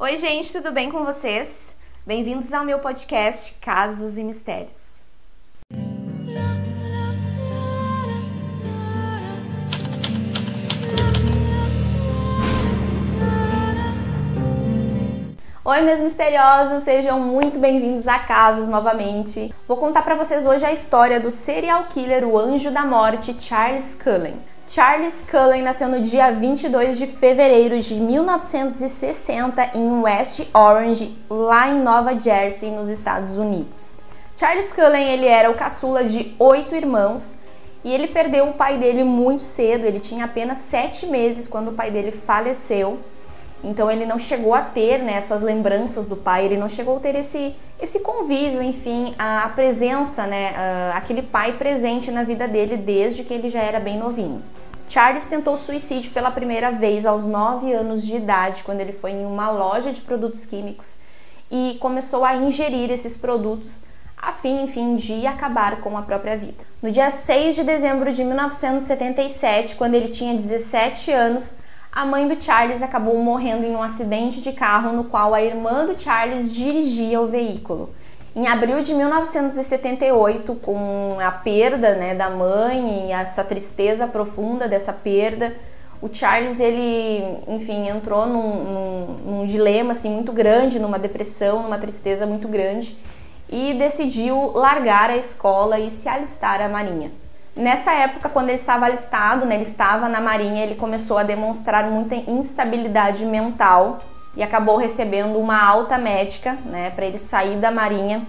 Oi, gente, tudo bem com vocês? Bem-vindos ao meu podcast Casos e Mistérios. Oi, meus misteriosos, sejam muito bem-vindos a Casos novamente. Vou contar para vocês hoje a história do serial killer, o anjo da morte, Charles Cullen. Charles Cullen nasceu no dia 22 de fevereiro de 1960 em West Orange, lá em Nova Jersey, nos Estados Unidos. Charles Cullen ele era o caçula de oito irmãos e ele perdeu o pai dele muito cedo. Ele tinha apenas sete meses quando o pai dele faleceu. Então ele não chegou a ter né, essas lembranças do pai, ele não chegou a ter esse, esse convívio, enfim, a, presença, né, aquele pai presente na vida dele desde que ele já era bem novinho. Charles tentou suicídio pela primeira vez aos 9 anos de idade, quando ele foi em uma loja de produtos químicos e começou a ingerir esses produtos a fim, enfim, de acabar com a própria vida. No dia 6 de dezembro de 1977, quando ele tinha 17 anos, a mãe do Charles acabou morrendo em um acidente de carro no qual a irmã do Charles dirigia o veículo. Em abril de 1978, com a perda né, da mãe e essa tristeza profunda dessa perda, o Charles ele, enfim, entrou num, num, num dilema assim muito grande, numa depressão, numa tristeza muito grande e decidiu largar a escola e se alistar à marinha. Nessa época, quando ele estava alistado, né, ele estava na Marinha, ele começou a demonstrar muita instabilidade mental e acabou recebendo uma alta médica né, para ele sair da Marinha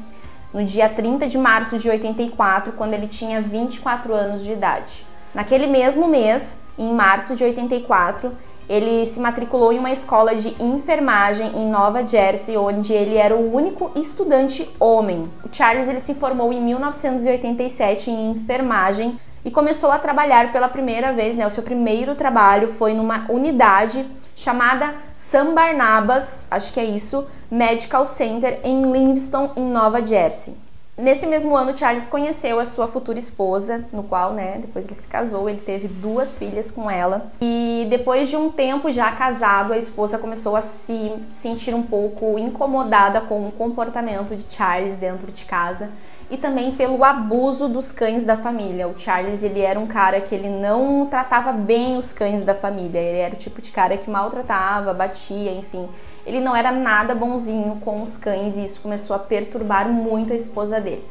no dia 30 de março de 84, quando ele tinha 24 anos de idade. Naquele mesmo mês, em março de 84, ele se matriculou em uma escola de enfermagem em Nova Jersey, onde ele era o único estudante homem. O Charles ele se formou em 1987 em enfermagem e começou a trabalhar pela primeira vez, né? O seu primeiro trabalho foi numa unidade chamada San Barnabas, acho que é isso, Medical Center em Livingston, em Nova Jersey. Nesse mesmo ano, Charles conheceu a sua futura esposa, no qual, né, depois ele se casou, ele teve duas filhas com ela. E depois de um tempo já casado, a esposa começou a se sentir um pouco incomodada com o comportamento de Charles dentro de casa e também pelo abuso dos cães da família. O Charles, ele era um cara que ele não tratava bem os cães da família. Ele era o tipo de cara que maltratava, batia, enfim ele não era nada bonzinho com os cães e isso começou a perturbar muito a esposa dele.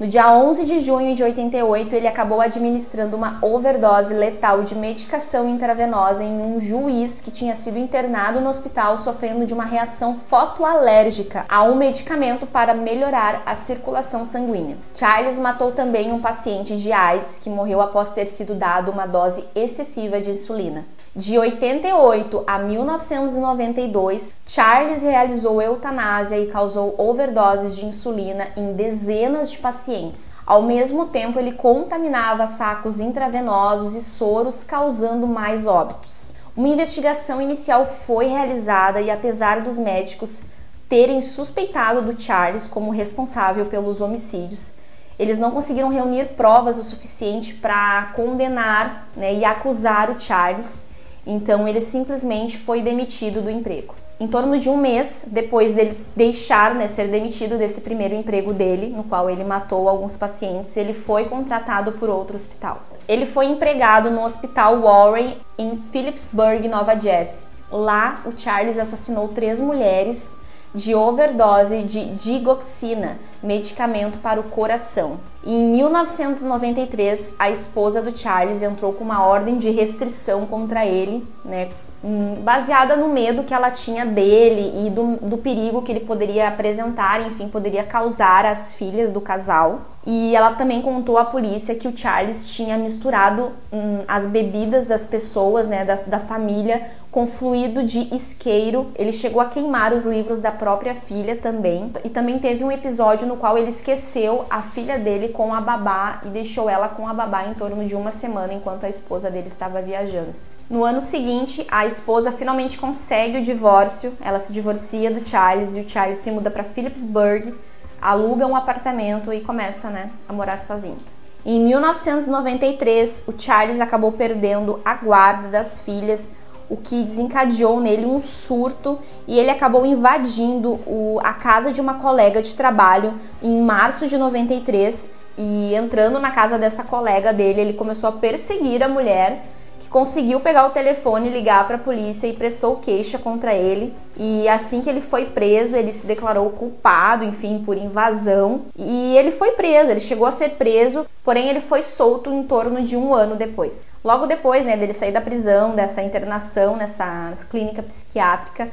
No dia 11 de junho de 88, ele acabou administrando uma overdose letal de medicação intravenosa em um juiz que tinha sido internado no hospital sofrendo de uma reação fotoalérgica a um medicamento para melhorar a circulação sanguínea. Charles matou também um paciente de AIDS que morreu após ter sido dado uma dose excessiva de insulina. De 88 a 1992, Charles realizou eutanásia e causou overdoses de insulina em dezenas de pacientes. Ao mesmo tempo, ele contaminava sacos intravenosos e soros, causando mais óbitos. Uma investigação inicial foi realizada e, apesar dos médicos terem suspeitado do Charles como responsável pelos homicídios, eles não conseguiram reunir provas o suficiente para condenar né, e acusar o Charles então ele simplesmente foi demitido do emprego. Em torno de um mês depois dele deixar, né, ser demitido desse primeiro emprego dele, no qual ele matou alguns pacientes, ele foi contratado por outro hospital. Ele foi empregado no Hospital Warren em Phillipsburg, Nova Jersey. Lá, o Charles assassinou três mulheres de overdose de digoxina, medicamento para o coração. Em 1993, a esposa do Charles entrou com uma ordem de restrição contra ele, né, baseada no medo que ela tinha dele e do, do perigo que ele poderia apresentar, enfim, poderia causar às filhas do casal. E ela também contou à polícia que o Charles tinha misturado hum, as bebidas das pessoas, né, da, da família, com fluido de isqueiro. Ele chegou a queimar os livros da própria filha também. E também teve um episódio no qual ele esqueceu a filha dele com a babá e deixou ela com a babá em torno de uma semana enquanto a esposa dele estava viajando. No ano seguinte, a esposa finalmente consegue o divórcio, ela se divorcia do Charles e o Charles se muda para Phillipsburg, aluga um apartamento e começa né, a morar sozinho. Em 1993, o Charles acabou perdendo a guarda das filhas, o que desencadeou nele um surto e ele acabou invadindo o, a casa de uma colega de trabalho em março de 93 e entrando na casa dessa colega dele, ele começou a perseguir a mulher conseguiu pegar o telefone, ligar para a polícia e prestou queixa contra ele. E assim que ele foi preso, ele se declarou culpado, enfim, por invasão. E ele foi preso, ele chegou a ser preso, porém ele foi solto em torno de um ano depois. Logo depois, né, dele sair da prisão, dessa internação nessa clínica psiquiátrica,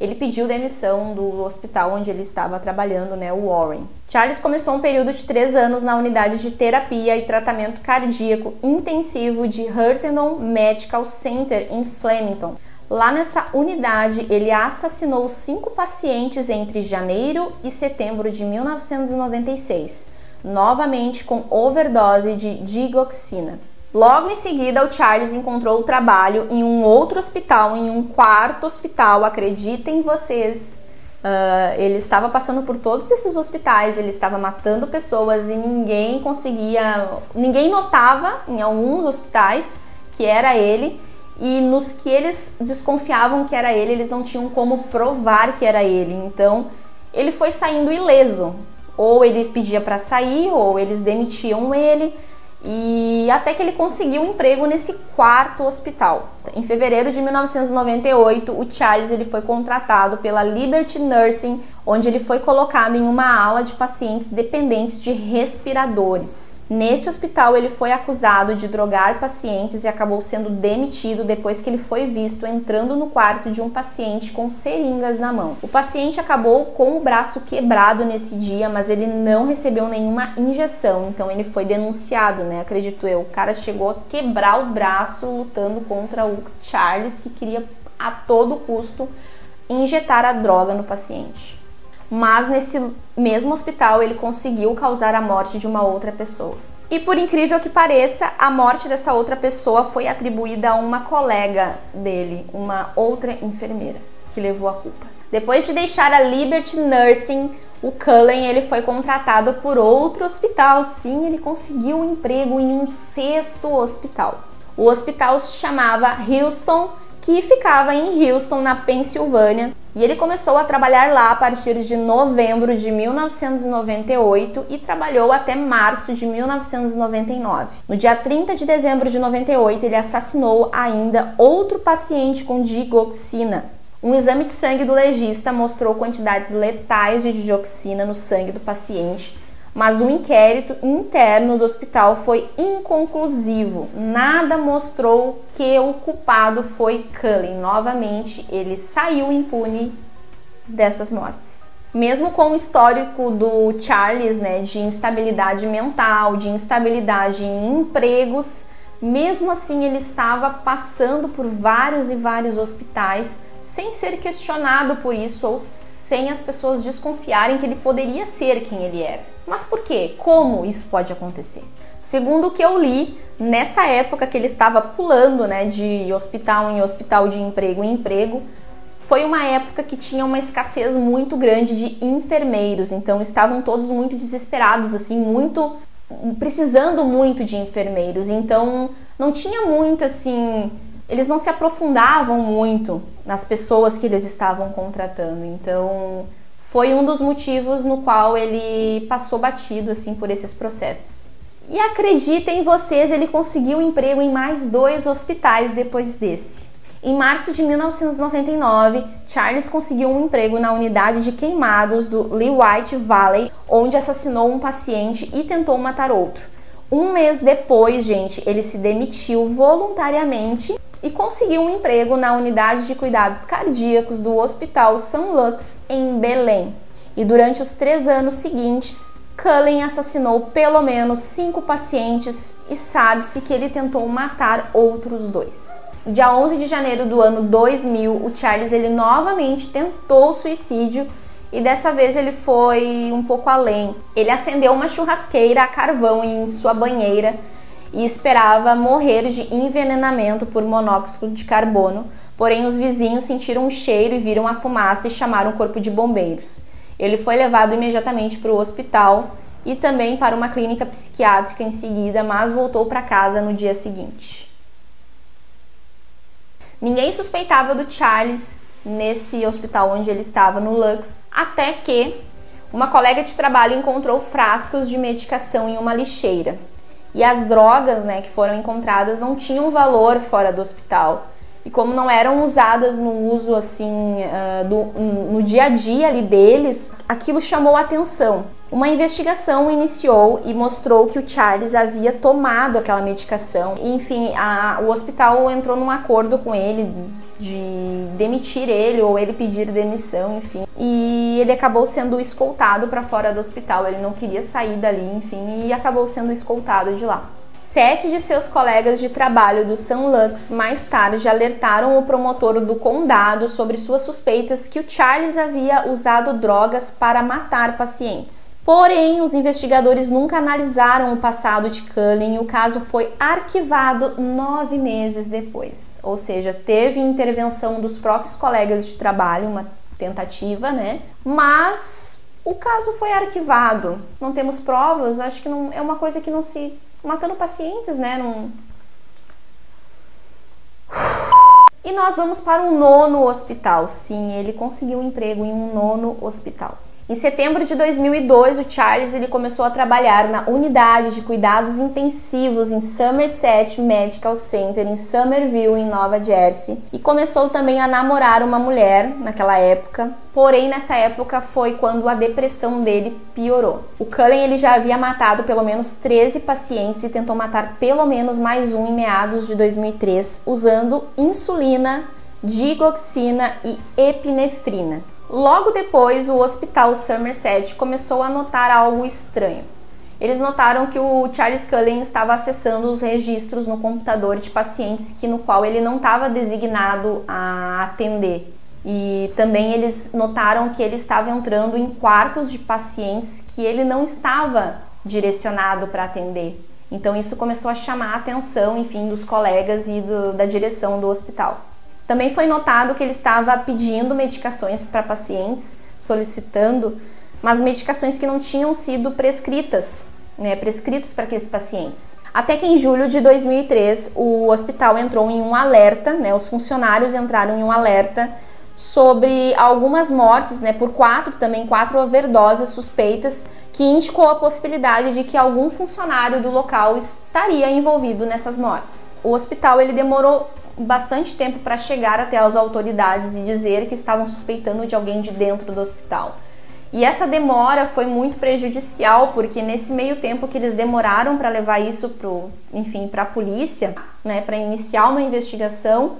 ele pediu demissão do hospital onde ele estava trabalhando, né, o Warren. Charles começou um período de três anos na unidade de terapia e tratamento cardíaco intensivo de Hurtendon Medical Center em Flemington. Lá nessa unidade, ele assassinou cinco pacientes entre janeiro e setembro de 1996, novamente com overdose de digoxina. Logo em seguida, o Charles encontrou trabalho em um outro hospital, em um quarto hospital, acreditem vocês. Uh, ele estava passando por todos esses hospitais, ele estava matando pessoas e ninguém conseguia, ninguém notava em alguns hospitais que era ele e nos que eles desconfiavam que era ele, eles não tinham como provar que era ele. Então, ele foi saindo ileso. Ou ele pedia para sair, ou eles demitiam ele. E até que ele conseguiu um emprego nesse quarto hospital. Em fevereiro de 1998, o Charles ele foi contratado pela Liberty Nursing onde ele foi colocado em uma ala de pacientes dependentes de respiradores. Nesse hospital, ele foi acusado de drogar pacientes e acabou sendo demitido depois que ele foi visto entrando no quarto de um paciente com seringas na mão. O paciente acabou com o braço quebrado nesse dia, mas ele não recebeu nenhuma injeção, então ele foi denunciado, né? Acredito eu. O cara chegou a quebrar o braço lutando contra Charles, que queria a todo custo injetar a droga no paciente mas nesse mesmo hospital ele conseguiu causar a morte de uma outra pessoa. E por incrível que pareça, a morte dessa outra pessoa foi atribuída a uma colega dele, uma outra enfermeira, que levou a culpa. Depois de deixar a Liberty Nursing, o Cullen ele foi contratado por outro hospital. Sim, ele conseguiu um emprego em um sexto hospital. O hospital se chamava Houston que ficava em Houston, na Pensilvânia, e ele começou a trabalhar lá a partir de novembro de 1998 e trabalhou até março de 1999. No dia 30 de dezembro de 98, ele assassinou ainda outro paciente com digoxina. Um exame de sangue do legista mostrou quantidades letais de digoxina no sangue do paciente mas o inquérito interno do hospital foi inconclusivo. Nada mostrou que o culpado foi Cullen. Novamente, ele saiu impune dessas mortes. Mesmo com o histórico do Charles, né, de instabilidade mental, de instabilidade em empregos, mesmo assim ele estava passando por vários e vários hospitais sem ser questionado por isso ou sem as pessoas desconfiarem que ele poderia ser quem ele era. Mas por quê? Como isso pode acontecer? Segundo o que eu li, nessa época que ele estava pulando né, de hospital em hospital, de emprego em emprego, foi uma época que tinha uma escassez muito grande de enfermeiros, então estavam todos muito desesperados, assim, muito precisando muito de enfermeiros. Então não tinha muito assim, eles não se aprofundavam muito nas pessoas que eles estavam contratando. Então foi um dos motivos no qual ele passou batido assim por esses processos. E acreditem vocês, ele conseguiu emprego em mais dois hospitais depois desse. Em março de 1999, Charles conseguiu um emprego na unidade de queimados do White Valley, onde assassinou um paciente e tentou matar outro. Um mês depois, gente, ele se demitiu voluntariamente e conseguiu um emprego na unidade de cuidados cardíacos do Hospital São Lux, em Belém. E durante os três anos seguintes, Cullen assassinou pelo menos cinco pacientes e sabe-se que ele tentou matar outros dois. No dia 11 de janeiro do ano 2000, o Charles ele novamente tentou suicídio e dessa vez ele foi um pouco além. Ele acendeu uma churrasqueira a carvão em sua banheira e esperava morrer de envenenamento por monóxido de carbono, porém os vizinhos sentiram um cheiro e viram a fumaça e chamaram o corpo de bombeiros. Ele foi levado imediatamente para o hospital e também para uma clínica psiquiátrica em seguida, mas voltou para casa no dia seguinte. Ninguém suspeitava do Charles nesse hospital onde ele estava, no Lux, até que uma colega de trabalho encontrou frascos de medicação em uma lixeira. E as drogas né, que foram encontradas não tinham valor fora do hospital. E como não eram usadas no uso assim uh, do, no dia a dia ali deles, aquilo chamou a atenção. Uma investigação iniciou e mostrou que o Charles havia tomado aquela medicação. Enfim, a, o hospital entrou num acordo com ele de demitir ele ou ele pedir demissão, enfim. E ele acabou sendo escoltado para fora do hospital. Ele não queria sair dali, enfim, e acabou sendo escoltado de lá. Sete de seus colegas de trabalho do Sun Lux mais tarde alertaram o promotor do condado sobre suas suspeitas que o Charles havia usado drogas para matar pacientes. Porém, os investigadores nunca analisaram o passado de Cullen e o caso foi arquivado nove meses depois. Ou seja, teve intervenção dos próprios colegas de trabalho, uma tentativa, né? Mas o caso foi arquivado. Não temos provas, acho que não é uma coisa que não se matando pacientes, né? Num... E nós vamos para um nono hospital. Sim, ele conseguiu um emprego em um nono hospital. Em setembro de 2002, o Charles ele começou a trabalhar na unidade de cuidados intensivos em Somerset Medical Center em Somerville, em Nova Jersey, e começou também a namorar uma mulher naquela época. Porém, nessa época foi quando a depressão dele piorou. O Cullen ele já havia matado pelo menos 13 pacientes e tentou matar pelo menos mais um em meados de 2003 usando insulina, digoxina e epinefrina. Logo depois, o hospital Somerset começou a notar algo estranho. Eles notaram que o Charles Cullen estava acessando os registros no computador de pacientes que no qual ele não estava designado a atender. E também eles notaram que ele estava entrando em quartos de pacientes que ele não estava direcionado para atender. Então isso começou a chamar a atenção, enfim, dos colegas e do, da direção do hospital. Também foi notado que ele estava pedindo medicações para pacientes, solicitando, mas medicações que não tinham sido prescritas, né, prescritos para aqueles pacientes. Até que em julho de 2003, o hospital entrou em um alerta, né, os funcionários entraram em um alerta sobre algumas mortes, né, por quatro também quatro overdoses suspeitas, que indicou a possibilidade de que algum funcionário do local estaria envolvido nessas mortes. O hospital ele demorou bastante tempo para chegar até as autoridades e dizer que estavam suspeitando de alguém de dentro do hospital. E essa demora foi muito prejudicial, porque nesse meio tempo que eles demoraram para levar isso pro, enfim, para a polícia, né, para iniciar uma investigação,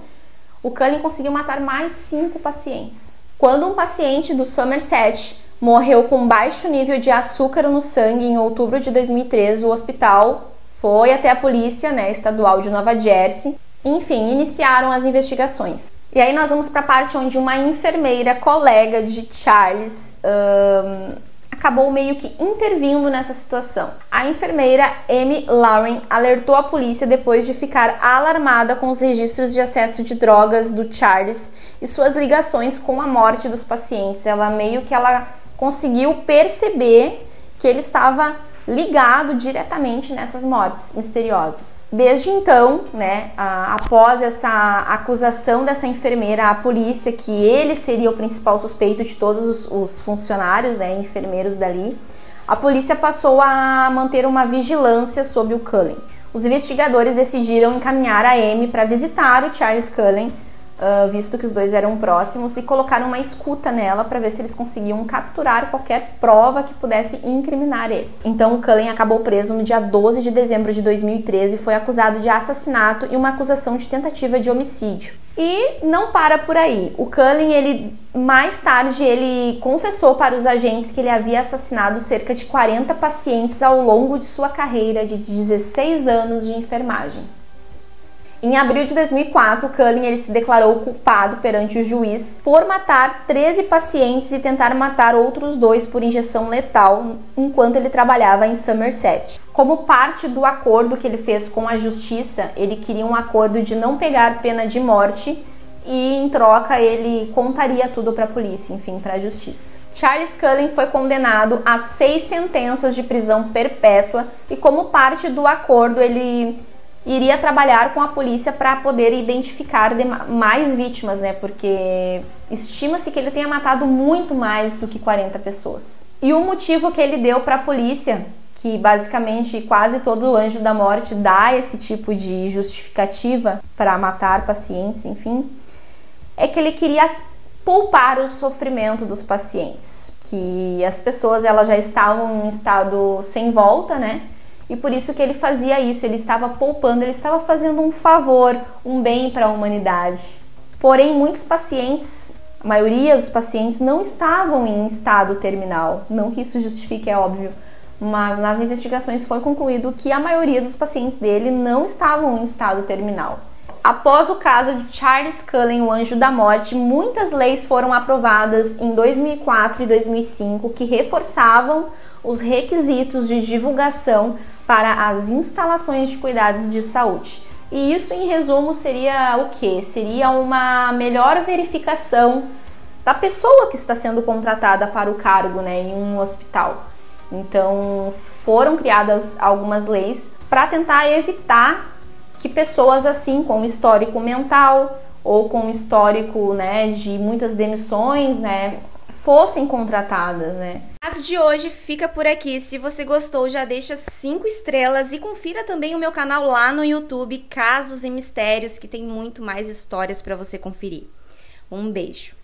o Cullen conseguiu matar mais cinco pacientes. Quando um paciente do Somerset morreu com baixo nível de açúcar no sangue em outubro de 2013, o hospital foi até a polícia né, estadual de Nova Jersey enfim, iniciaram as investigações. E aí nós vamos para a parte onde uma enfermeira colega de Charles um, acabou meio que intervindo nessa situação. A enfermeira Amy Lauren alertou a polícia depois de ficar alarmada com os registros de acesso de drogas do Charles e suas ligações com a morte dos pacientes. Ela meio que ela conseguiu perceber que ele estava ligado diretamente nessas mortes misteriosas. Desde então, né, a, após essa acusação dessa enfermeira à polícia que ele seria o principal suspeito de todos os, os funcionários, né, enfermeiros dali, a polícia passou a manter uma vigilância sobre o Cullen. Os investigadores decidiram encaminhar a Amy para visitar o Charles Cullen uh, visto que os dois eram próximos, e colocaram uma escuta nela para ver se eles conseguiam capturar qualquer prova que pudesse incriminar ele. Então o Cullen acabou preso no dia 12 de dezembro de 2013 e foi acusado de assassinato e uma acusação de tentativa de homicídio. E não para por aí. O Cullen, ele mais tarde, ele confessou para os agentes que ele havia assassinado cerca de 40 pacientes ao longo de sua carreira de 16 anos de enfermagem. Em abril de 2004, Cullen ele se declarou culpado perante o juiz por matar 13 pacientes e tentar matar outros dois por injeção letal enquanto ele trabalhava em Somerset. Como parte do acordo que ele fez com a justiça, ele queria um acordo de não pegar pena de morte e em troca ele contaria tudo para a polícia, enfim, para a justiça. Charles Cullen foi condenado a seis sentenças de prisão perpétua e como parte do acordo ele iria trabalhar com a polícia para poder identificar mais vítimas, né? Porque estima-se que ele tenha matado muito mais do que 40 pessoas. E o motivo que ele deu para a polícia, que basicamente quase todo anjo da morte dá esse tipo de justificativa para matar pacientes, enfim, é que ele queria poupar o sofrimento dos pacientes, que as pessoas elas já estavam em estado sem volta, né? E por isso que ele fazia isso, ele estava poupando, ele estava fazendo um favor, um bem para a humanidade. Porém, muitos pacientes, a maioria dos pacientes não estavam em estado terminal. Não que isso justifique, é óbvio, mas nas investigações foi concluído que a maioria dos pacientes dele não estavam em estado terminal. Após o caso de Charles Cullen, o anjo da morte, muitas leis foram aprovadas em 2004 e 2005 que reforçavam os requisitos de divulgação para as instalações de cuidados de saúde. E isso, em resumo, seria o que? Seria uma melhor verificação da pessoa que está sendo contratada para o cargo né, em um hospital. Então, foram criadas algumas leis para tentar evitar que pessoas assim, com histórico mental ou com histórico né, de muitas demissões, né, fossem contratadas, né? Caso de hoje fica por aqui. Se você gostou, já deixa cinco estrelas e confira também o meu canal lá no YouTube, Casos e Mistérios, que tem muito mais histórias para você conferir. Um beijo.